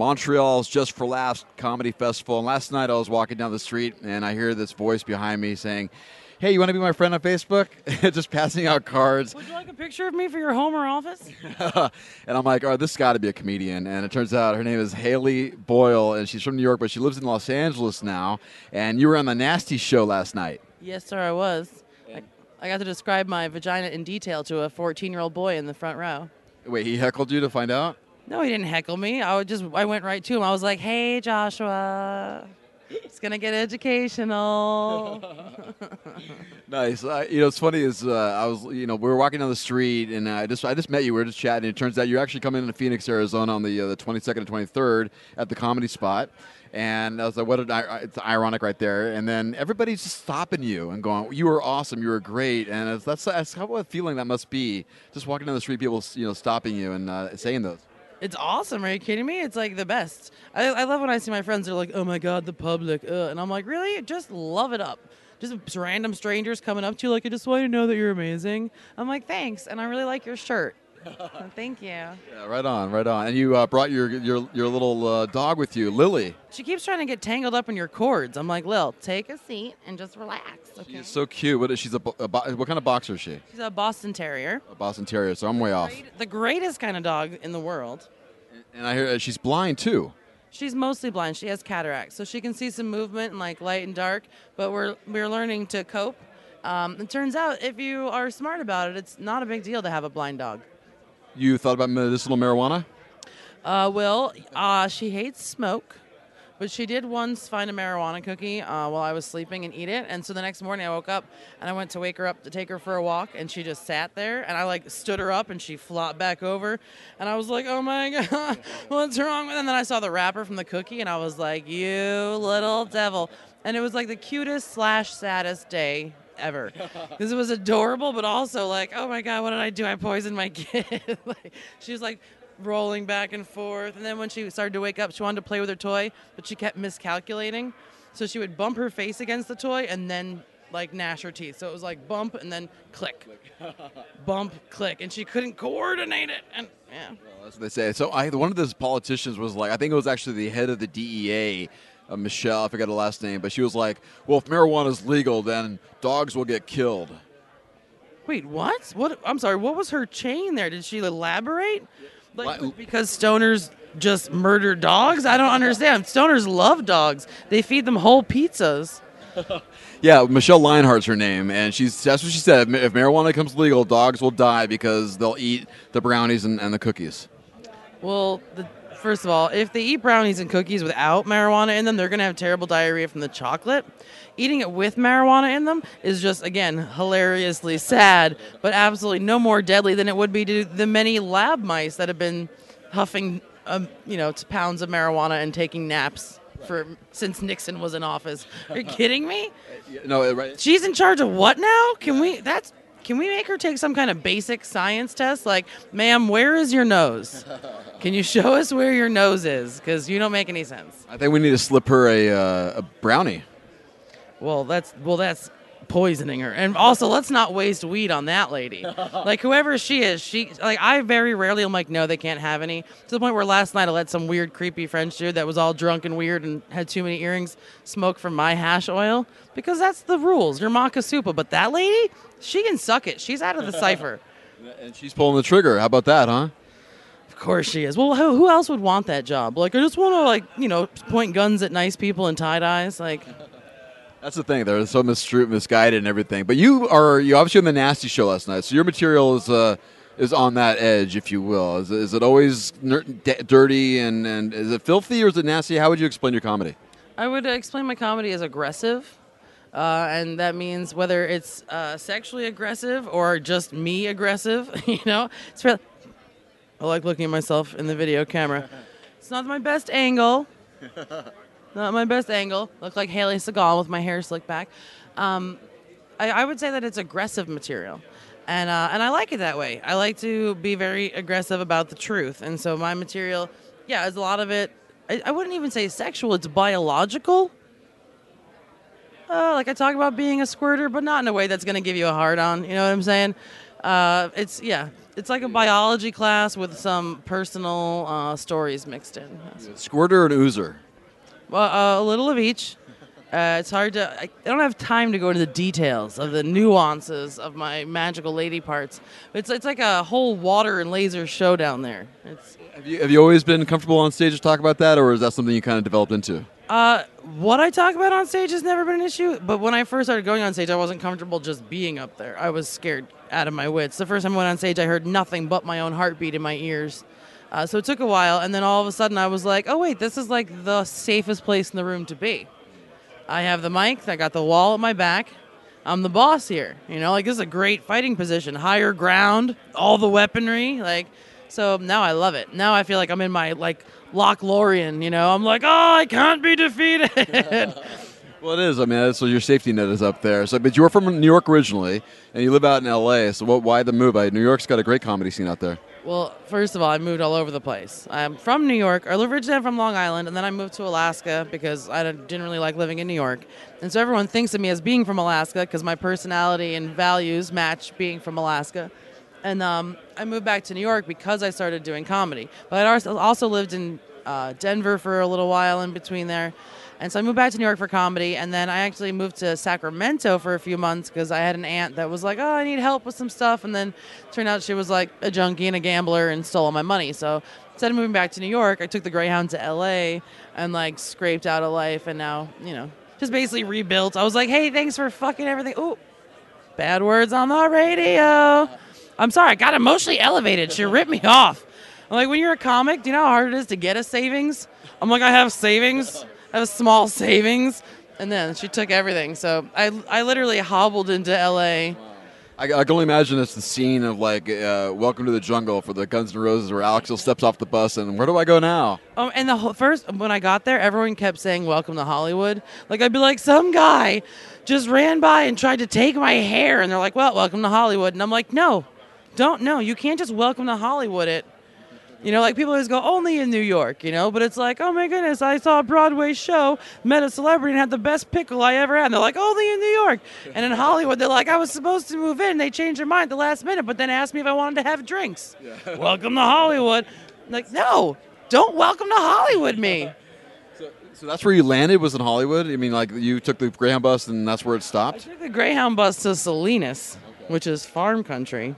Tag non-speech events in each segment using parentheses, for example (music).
Montreal's Just for Laughs Comedy Festival. And last night I was walking down the street and I hear this voice behind me saying, Hey, you want to be my friend on Facebook? (laughs) Just passing out cards. Would you like a picture of me for your home or office? (laughs) and I'm like, oh, this got to be a comedian. And it turns out her name is Hailey Boyle, and she's from New York, but she lives in Los Angeles now. And you were on the Nasty Show last night. Yes, sir, I was. I, I got to describe my vagina in detail to a 14 year old boy in the front row. Wait, he heckled you to find out? No, he didn't heckle me. I would just I went right to him. I was like, "Hey, Joshua, it's gonna get educational." (laughs) Nice. Uh, you know, it's funny is uh, I was, you know, we were walking down the street and I just, I just met you. We were just chatting. It turns out you're actually coming into Phoenix, Arizona, on the uh, the 22nd and 23rd at the Comedy Spot. And I was like, what? An, it's ironic right there. And then everybody's just stopping you and going, "You were awesome. You were great." And that's that's how a feeling that must be. Just walking down the street, people, you know, stopping you and uh, saying those. It's awesome. Are you kidding me? It's like the best. I, I love when I see my friends. They're like, "Oh my god, the public," uh, and I'm like, "Really? Just love it up." Just random strangers coming up to you like, "I just want to know that you're amazing." I'm like, "Thanks," and I really like your shirt. Thank you. (laughs) Yeah, right on, right on. And you uh, brought your your your little uh, dog with you, Lily. She keeps trying to get tangled up in your cords. I'm like, Lil, take a seat and just relax. Okay. She's so cute. What is she's a, a bo- what kind of boxer is she? She's a Boston Terrier. A Boston Terrier. So I'm way off. Great- the greatest kind of dog in the world. And I hear uh, she's blind too. She's mostly blind. She has cataracts, so she can see some movement and like light and dark. But we're we're learning to cope. Um, it turns out if you are smart about it, it's not a big deal to have a blind dog. You thought about medicinal marijuana? Uh, Will, uh, she hates smoke, but she did once find a marijuana cookie uh, while I was sleeping and eat it. And so the next morning I woke up and I went to wake her up to take her for a walk, and she just sat there. And I like stood her up, and she flopped back over. And I was like, "Oh my (laughs) god, what's wrong with?" And then I saw the wrapper from the cookie, and I was like, "You little devil!" And it was like the cutest slash saddest day ever because it was adorable, but also like, "Oh my god, what did I do? I poisoned my (laughs) kid." like, she was like rolling back and forth. And then when she started to wake up, she wanted to play with her toy, but she kept miscalculating. So she would bump her face against the toy and then like gnash her teeth. So it was like bump and then click, (laughs) bump, click, and she couldn't coordinate it. And yeah, Well, that's what they say. So I, one of those politicians was like, I think it was actually the head of the DEA, uh, Michelle. I forgot her last name, but she was like, "Well, if marijuana is legal, then dogs will get killed." wait, what? What? I'm sorry. What was her chain there? Did she elaborate? Like because stoners just murder dogs? I don't understand. Stoners love dogs. They feed them whole pizzas. (laughs) Yeah, Michele Leonhart's her name, and she's that's what she said. If marijuana becomes legal, dogs will die because they'll eat the brownies and, and the cookies. Well, the, first of all, if they eat brownies and cookies without marijuana in them, they're going to have terrible diarrhea from the chocolate. Eating it with marijuana in them is just, again, hilariously sad, but absolutely no more deadly than it would be to the many lab mice that have been huffing, um, you know, pounds of marijuana and taking naps for since Nixon was in office. Are you kidding me? (laughs) No, right? She's in charge of what now? Can we? That's. Can we make her take some kind of basic science test? Like, ma'am, where is your nose? Can you show us where your nose is? Because you don't make any sense. I think we need to slip her a, uh, a brownie. Well, that's well, that's poisoning her. And also, let's not waste weed on that lady. (laughs) Like whoever she is, she like I very rarely am like, no, they can't have any. To the point where last night I let some weird, creepy French dude that was all drunk and weird and had too many earrings smoke from my hash oil because that's the rules. You're Makasupa, but that lady, she can suck it. She's out of the cipher. (laughs) And she's pulling the trigger. How about that, huh? Of course she is. Well, who, who else would want that job? Like, I just want to like you know point guns at nice people and tie dyes. Like, That's the thing. They're so misguided and everything. But you are you obviously on the nasty show last night, so your material is uh, is on that edge, if you will. Is, is it always ner- d- dirty and, and is it filthy or is it nasty? How would you explain your comedy? I would explain my comedy as aggressive. Uh, and that means whether it's uh, sexually aggressive or just me aggressive, (laughs) you know, it's really, I like looking at myself in the video camera. It's not my best angle. (laughs) Not my best angle. Look like Hailey Seagal with my hair slicked back. Um, I, I would say that it's aggressive material, and uh, and I like it that way. I like to be very aggressive about the truth, and so my material, yeah, is a lot of it. I, I wouldn't even say sexual; it's biological. Uh, like I talk about being a squirter, but not in a way that's going to give you a hard on. You know what I'm saying? Uh, it's yeah, it's like a biology class with some personal uh, stories mixed in. Squirter and oozer. Well, uh, a little of each. Uh, it's hard to. I, I don't have time to go into the details of the nuances of my magical lady parts. It's it's like a whole water and laser show down there. It's Have you, have you always been comfortable on stage to talk about that, or is that something you kind of developed into? Uh, what I talk about on stage has never been an issue, but when I first started going on stage, I wasn't comfortable just being up there. I was scared out of my wits. The first time I went on stage, I heard nothing but my own heartbeat in my ears. Uh, so it took a while, and then all of a sudden, I was like, "Oh wait, this is like the safest place in the room to be." I have the mic. I got the wall at my back. I'm the boss here. You know, like this is a great fighting position, higher ground, all the weaponry. Like, so now I love it. Now I feel like I'm in my like Lothlorien. You know, I'm like, oh, I can't be defeated. (laughs) Well, it is. I mean, so your safety net is up there. So, but you were from New York originally, and you live out in L.A. So, what, why the move? I, New York's got a great comedy scene out there. Well, first of all, I moved all over the place. I'm from New York. I originally I'm from Long Island, and then I moved to Alaska because I didn't really like living in New York. And so everyone thinks of me as being from Alaska because my personality and values match being from Alaska. And um, I moved back to New York because I started doing comedy. But I also- also lived in uh, Denver for a little while in between there. And so I moved back to New York for comedy, and then I actually moved to Sacramento for a few months because I had an aunt that was like, "Oh, I need help with some stuff," and then turned out she was like a junkie and a gambler and stole all my money. So instead of moving back to New York, I took the Greyhound to L.A. and like scraped out a life, and now you know just basically rebuilt. I was like, "Hey, thanks for fucking everything." Ooh, bad words on the radio. I'm sorry, I got emotionally elevated. She ripped me off. I'm like, when you're a comic, do you know how hard it is to get a savings? I'm like, I have savings. I have small savings. And then she took everything. So I, I literally hobbled into LA. I, I can only imagine it's the scene of like uh, Welcome to the Jungle for the Guns N' Roses, where Axl steps off the bus and where do I go now? Um, and the whole, first, when I got there, everyone kept saying, Welcome to Hollywood. Like, I'd be like, some guy just ran by and tried to take my hair. And they're like, Well, welcome to Hollywood. And I'm like, No, don't, no. You can't just welcome to Hollywood it. You know, like people always go only in New York, you know, but it's like, oh my goodness, I saw a Broadway show, met a celebrity, and had the best pickle I ever had. And they're like, only in New York. And in Hollywood, they're like, I was supposed to move in. They changed their mind the last minute, but then asked me if I wanted to have drinks. (laughs) welcome to Hollywood. I'm like, no, don't welcome to Hollywood me. (laughs) So that's where you landed was in Hollywood. I mean, like you took the Greyhound bus and that's where it I stopped. took the Greyhound bus to Salinas, which is farm country,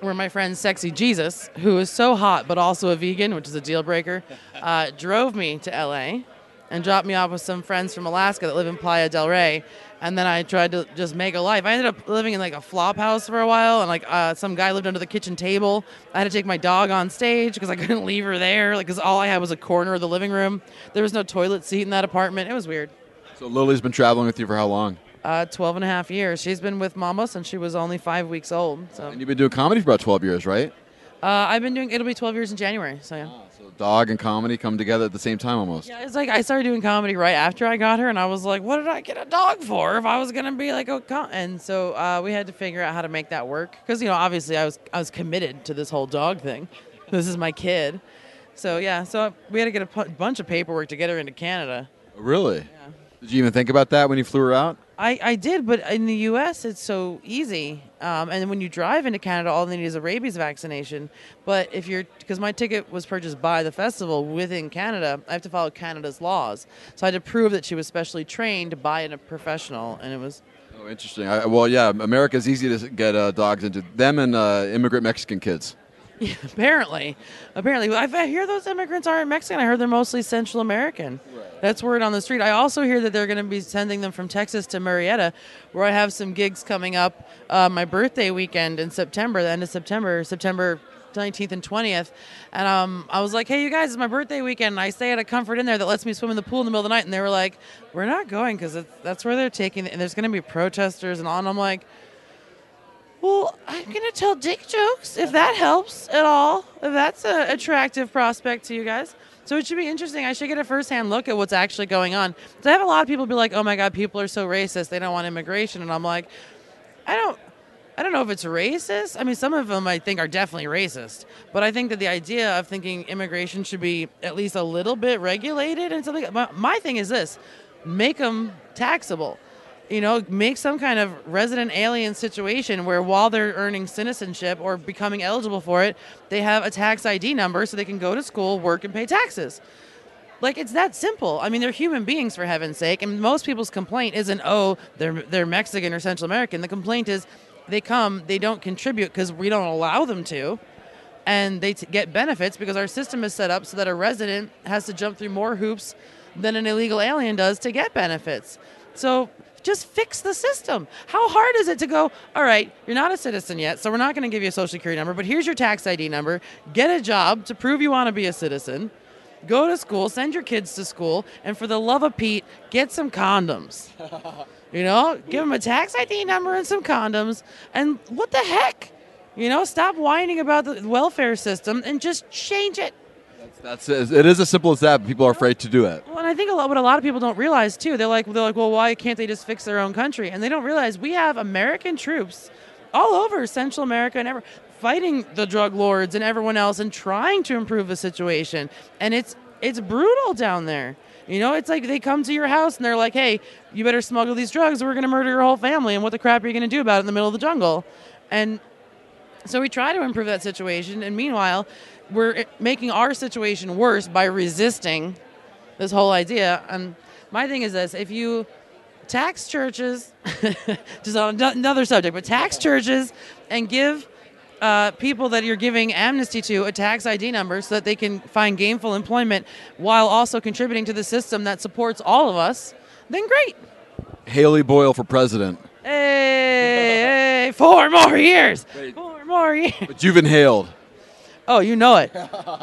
where my friend Sexy Jesus, who is so hot but also a vegan, which is a deal breaker, (laughs) uh, drove me to LA and dropped me off with some friends from Alaska that live in Playa del Rey. And then I tried to just make a life. I ended up living in like a flop house for a while, and like uh, some guy lived under the kitchen table. I had to take my dog on stage because I (laughs) couldn't leave her there, like because all I had was a corner of the living room. There was no toilet seat in that apartment. It was weird. So Lily's been traveling with you for how long? Uh, 12 and a half years. She's been with Mama since she was only five weeks old. So And you've been doing comedy for about 12 years, right? uh, I've been doing. It'll be 12 years in January. So yeah. So dog and comedy come together at the same time almost. Yeah, it's like I started doing comedy right after I got her, and I was like, "What did I get a dog for? If I was gonna be like a com-? and so uh, we had to figure out how to make that work because you know obviously I was I was committed to this whole dog thing. (laughs) This is my kid, so yeah. So we had to get a bunch of paperwork to get her into Canada. Really? Did you even think about that when you flew her out? I, I did, but in the U.S. it's so easy. Um, and when you drive into Canada, all they need is a rabies vaccination. But if you're, because my ticket was purchased by the festival within Canada, I have to follow Canada's laws. So I had to prove that she was specially trained by a professional, and it was. Oh, interesting. I, well, yeah, America's easy to get uh, dogs into. Them and uh, immigrant Mexican kids. Yeah, (laughs) apparently, apparently, I I hear those immigrants aren't Mexican. I heard they're mostly Central American. That's word on the street. I also hear that they're going to be sending them from Texas to Murrieta, where I have some gigs coming up. Uh, my birthday weekend in September, the end of September, September 19th and 20th. And um, I was like, hey, you guys, it's my birthday weekend. And I stay at a Comfort Inn there that lets me swim in the pool in the middle of the night. And they were like, we're not going because that's where they're taking it. And there's going to be protesters and all. And I'm like, well, I'm going to tell dick jokes if that helps at all. If that's an attractive prospect to you guys. So it should be interesting. I should get a firsthand look at what's actually going on. So I have a lot of people be like, "Oh my god, people are so racist. They don't want immigration." And I'm like, I don't I don't know if it's racist. I mean, some of them I think are definitely racist. But I think that the idea of thinking immigration should be at least a little bit regulated and something. My, my thing is this: make them taxable. You know, make some kind of resident alien situation where while they're earning citizenship or becoming eligible for it, they have a tax ID number so they can go to school, work, and pay taxes. Like it's that simple. I mean, they're human beings for heaven's sake, and most people's complaint isn't, "Oh, they're they're Mexican or Central American." The complaint is, they come, they don't contribute because we don't allow them to, and they t- get benefits because our system is set up so that a resident has to jump through more hoops than an illegal alien does to get benefits. So just fix the system. How hard is it to go, all right, you're not a citizen yet, so we're not going to give you a social security number, but here's your tax ID number. Get a job to prove you want to be a citizen. Go to school, send your kids to school, and for the love of Pete, get some condoms. (laughs) You know, give them a tax ID number and some condoms. And what the heck? You know, stop whining about the welfare system and just change it. That's it is as simple as that. But people are afraid to do it. Well, and I think a lot, what a lot of people don't realize too, they're like, they're like, well, why can't they just fix their own country? And they don't realize we have American troops all over Central America and ever fighting the drug lords and everyone else and trying to improve the situation. And it's it's brutal down there. You know, it's like they come to your house and they're like, "Hey, you better smuggle these drugs, or we're going to murder your whole family." And what the crap are you going to do about it in the middle of the jungle? And so we try to improve that situation, and meanwhile, we're making our situation worse by resisting this whole idea. And my thing is this: if you tax churches, (laughs) just on another subject, but tax churches and give uh, people that you're giving amnesty to a tax ID number so that they can find gainful employment while also contributing to the system that supports all of us, then great. Hailey Boyle for president. Hey, hey four more years. Four more years. But you've inhaled. Oh, you know it.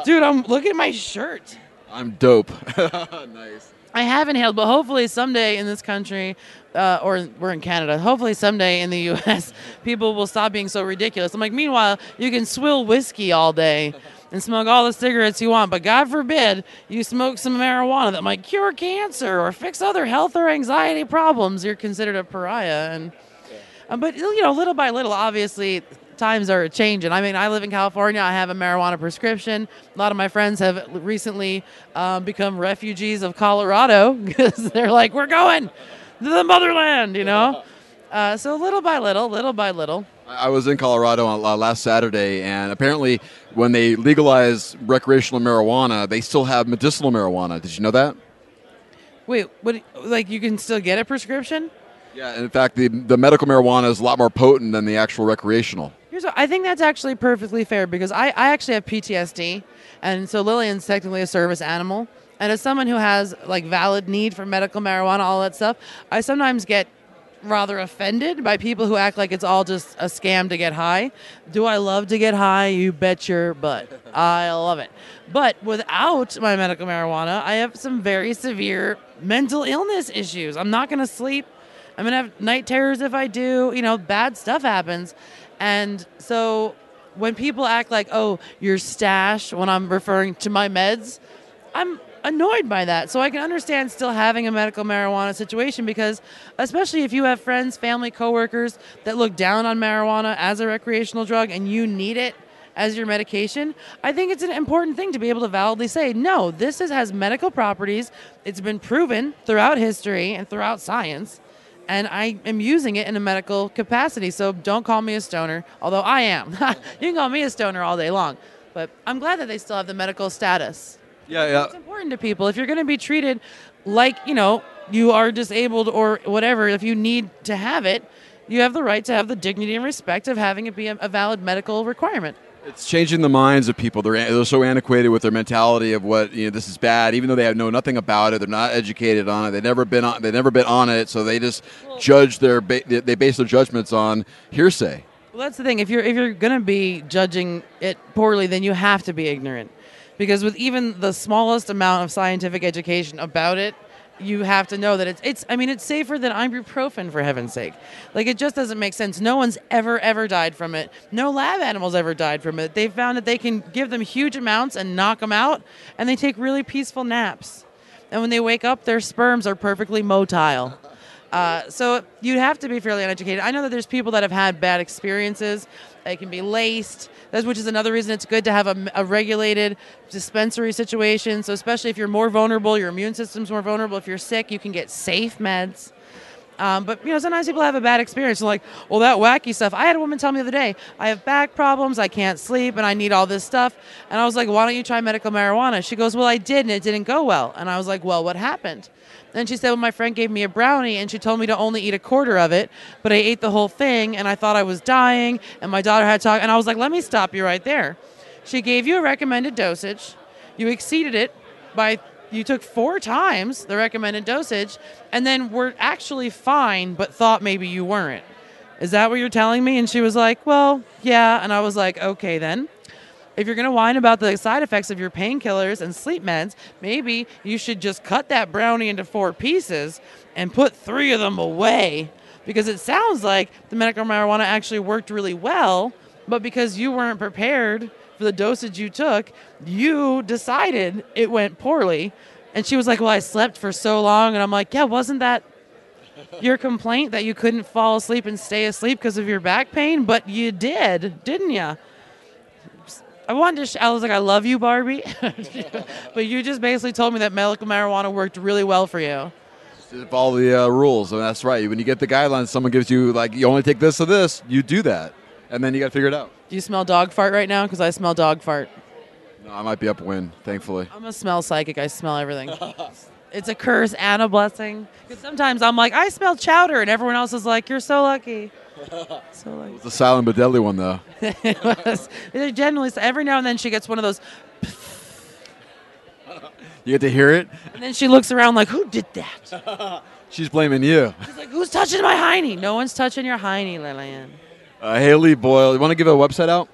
Dude, I'm look at my shirt. I'm dope. (laughs) nice. I have inhaled, but hopefully someday in this country, uh, or we're in Canada, hopefully someday in the (laughs) U.S., people will stop being so ridiculous. I'm like, meanwhile, you can swill whiskey all day and smoke all the cigarettes you want, but God forbid you smoke some marijuana that might cure cancer or fix other health or anxiety problems. You're considered a pariah, and uh, but you know, little by little, obviously, times are changing. I mean, I live in California. I have a marijuana prescription. A lot of my friends have recently um, become refugees of Colorado (laughs) because they're like, we're going to the motherland, you know? (laughs) Uh, so little by little, little by little. I was in Colorado on, uh, last Saturday, and apparently, when they legalize recreational marijuana, they still have medicinal marijuana. Did you know that? Wait, what? Like you can still get a prescription? Yeah, in fact, the the medical marijuana is a lot more potent than the actual recreational. What, I think that's actually perfectly fair because I, I actually have PTSD, and so Lillian's technically a service animal. And as someone who has like valid need for medical marijuana, all that stuff, I sometimes get rather offended by people who act like it's all just a scam to get high. Do I love to get high? You bet your butt. I love it. But without my medical marijuana, I have some very severe mental illness issues. I'm not going to sleep. I'm going to have night terrors if I do. You know, bad stuff happens. And so when people act like, oh, your stash, when I'm referring to my meds, I'm annoyed by that. So I can understand still having a medical marijuana situation because, especially if you have friends, family, coworkers that look down on marijuana as a recreational drug and you need it as your medication, I think it's an important thing to be able to validly say, no, this is, has medical properties. It's been proven throughout history and throughout science and I am using it in a medical capacity. So don't call me a stoner, although I am. (laughs) you can call me a stoner all day long, but I'm glad that they still have the medical status. Yeah, yeah. It's important to people. If you're going to be treated like, you know, you are disabled or whatever, if you need to have it, you have the right to have the dignity and respect of having it be a, a valid medical requirement. It's changing the minds of people. They're, they're so antiquated with their mentality of what you know. This is bad, even though they know nothing about it. They're not educated on it. They've never been on. They've never been on it, so they just judge their. They base their judgments on hearsay. Well, that's the thing. If you're if you're gonna be judging it poorly, then you have to be ignorant, because with even the smallest amount of scientific education about it, you have to know that it's it's I mean it's safer than ibuprofen for heaven's sake. Like it just doesn't make sense. No one's ever ever died from it. No lab animals ever died from it. They've found that they can give them huge amounts and knock them out and they take really peaceful naps. And when they wake up their sperms are perfectly motile. Uh, so you'd have to be fairly uneducated. I know that there's people that have had bad experiences. They can be laced, which is another reason it's good to have a, a, regulated dispensary situation. So especially if you're more vulnerable, your immune system's more vulnerable. If you're sick, you can get safe meds. Um, but you know, sometimes people have a bad experience. They're like, well, that wacky stuff. I had a woman tell me the other day, I have back problems, I can't sleep, and I need all this stuff. And I was like, why don't you try medical marijuana? She goes, well, I did, and it didn't go well. And I was like, well, what happened? And she said, well, my friend gave me a brownie, and she told me to only eat a quarter of it, but I ate the whole thing, and I thought I was dying, and my daughter had talk, and I was like, let me stop you right there. She gave you a recommended dosage, you exceeded it by you took four times the recommended dosage and then were actually fine but thought maybe you weren't. Is that what you're telling me? And she was like, Well, yeah. And I was like, Okay, then. If you're going to whine about the side effects of your painkillers and sleep meds, maybe you should just cut that brownie into four pieces and put three of them away. Because it sounds like the medical marijuana actually worked really well, but because you weren't prepared for the dosage you took, you decided it went poorly. And she was like, Well, I slept for so long. And I'm like, Yeah, wasn't that your complaint that you couldn't fall asleep and stay asleep because of your back pain? But you did, didn't you? I wanted to, sh- I was like, I love you, Barbie. (laughs) but you just basically told me that medical marijuana worked really well for you. Follow the uh, rules. and that's right. When you get the guidelines, someone gives you, like, you only take this or this, you do that. And then you got to figure it out. Do you smell dog fart right now? Because I smell dog fart. No, I might be upwind, thankfully. I'm a smell psychic. I smell everything. (laughs) it's a curse and a blessing. Because sometimes I'm like, I smell chowder, and everyone else is like, you're so lucky. (laughs) So lucky. It's a silent but deadly one, though. (laughs) it was. Generally every now and then she gets one of those, You get to hear it. and then she looks around like, who did that? (laughs) She's blaming you. She's like, who's touching my hiney? No one's touching your hiney, Lillian. Uh, Hailey Boyle, you want to give a website out?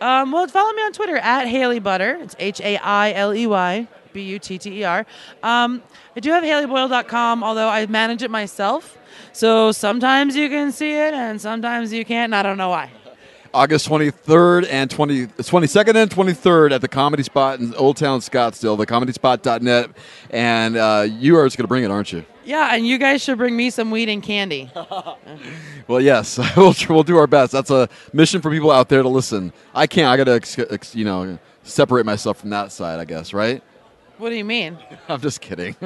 Um, well, follow me on Twitter at Hailey Butter. It's H A I L E Y B U T T E R. Um, I do have HaileyBoyle.com, although I manage it myself. So sometimes you can see it and sometimes you can't, and I don't know why. August 23rd and 20, 22nd and 23rd at the Comedy Spot in Old Town Scottsdale, thecomedyspot.net. And uh, you are just going to bring it, aren't you? Yeah, and you guys should bring me some weed and candy. (laughs) Well, yes, (laughs) we'll, we'll do our best. That's a mission for people out there to listen. I can't. I got to, you know, separate myself from that side, I guess, right? What do you mean? (laughs) I'm just kidding.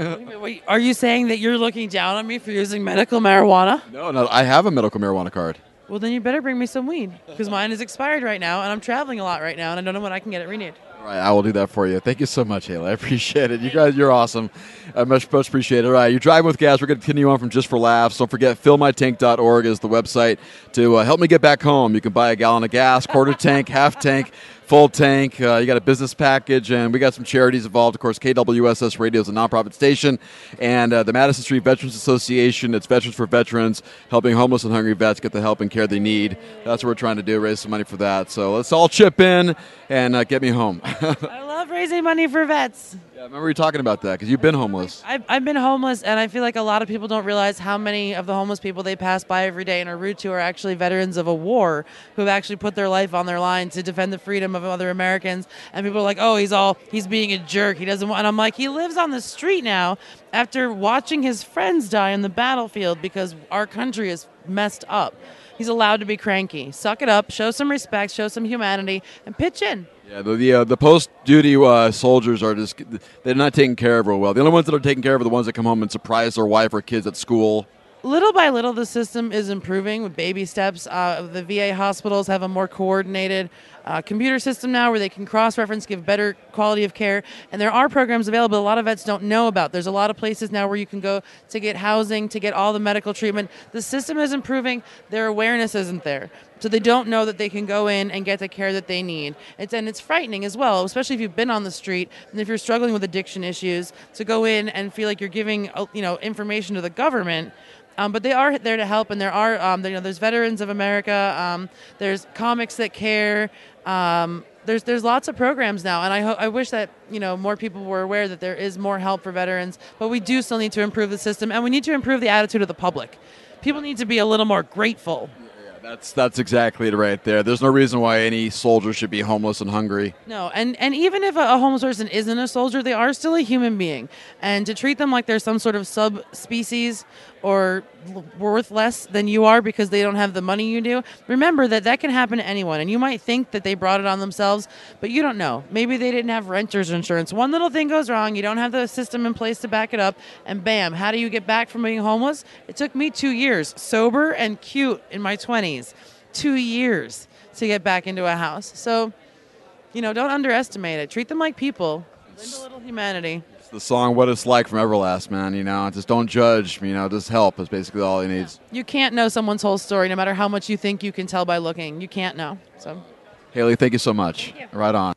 Wait, Are you saying that you're looking down on me for using medical marijuana? no, no, I have a medical marijuana card. Well, then you better bring me some weed because mine is expired right now, and I'm traveling a lot right now, and I don't know when I can get it renewed. All right, I will do that for you. Thank you so much, Hailey. I (laughs) appreciate it. You guys, you're awesome. I much, much appreciate it. All right, you're driving with gas. We're going to continue on from Just for Laughs. Don't forget, fillmytank.org is the website to uh, help me get back home. You can buy a gallon of gas, quarter tank, (laughs) half tank, full tank. Uh, you got a business package, and we got some charities involved. Of course, KWSS Radio is a nonprofit station, and uh, the Madison Street Veterans Association. It's Veterans for Veterans, helping homeless and hungry vets get the help and care they need. That's what we're trying to do, raise some money for that. So let's all chip in and uh, get me home. (laughs) (laughs) I love raising money for vets. Yeah, I remember you talking about that because you've been homeless. I've, I've been homeless, and I feel like a lot of people don't realize how many of the homeless people they pass by every day and are rude to are actually veterans of a war who have actually put their life on their line to defend the freedom of other Americans. And people are like, oh, he's all, he's being a jerk. He doesn't want, and I'm like, he lives on the street now after watching his friends die on the battlefield because our country is messed up. He's allowed to be cranky. Suck it up, show some respect, show some humanity, and pitch in. Yeah, the the, uh, the post duty uh, soldiers are just they're not taken care of real well. The only ones that are taken care of are the ones that come home and surprise their wife or kids at school. little by little, the system is improving with baby steps. Uh, the VA hospitals have a more coordinated uh, computer system now where they can cross reference, give better quality of care. And there are programs available a lot of vets don't know about. There's a lot of places now where you can go to get housing, to get all the medical treatment. The system is improving, their awareness isn't there. So they don't know that they can go in and get the care that they need. It's, and it's frightening as well, especially if you've been on the street and if you're struggling with addiction issues, to go in and feel like you're giving uh, you know information to the government. Um, but they are there to help, and there are um, you know there's Veterans of America, um, there's Comics That Care. Um, there's there's lots of programs now, and I ho- I wish that you know more people were aware that there is more help for veterans. But we do still need to improve the system, and we need to improve the attitude of the public. People need to be a little more grateful. That's that's exactly it right there. There's no reason why any soldier should be homeless and hungry. No, and and even if a, homeless person isn't a soldier, they are still a human being, and to treat them like they're some sort of subspecies or worth less than you are because they don't have the money you do, remember that that can happen to anyone. And you might think that they brought it on themselves, but you don't know. Maybe they didn't have renter's insurance. One little thing goes wrong, you don't have the system in place to back it up, and bam, how do you get back from being homeless? It took me two years, sober and cute in my 20s. Two years to get back into a house. So, you know, don't underestimate it. Treat them like people. Lend a little humanity. The song "What It's Like" from Everlast, man. You know, just don't judge. You know, just help is basically all he needs. You can't know someone's whole story, no matter how much you think you can tell by looking. You can't know. So. Hailey, thank you so much. Right on.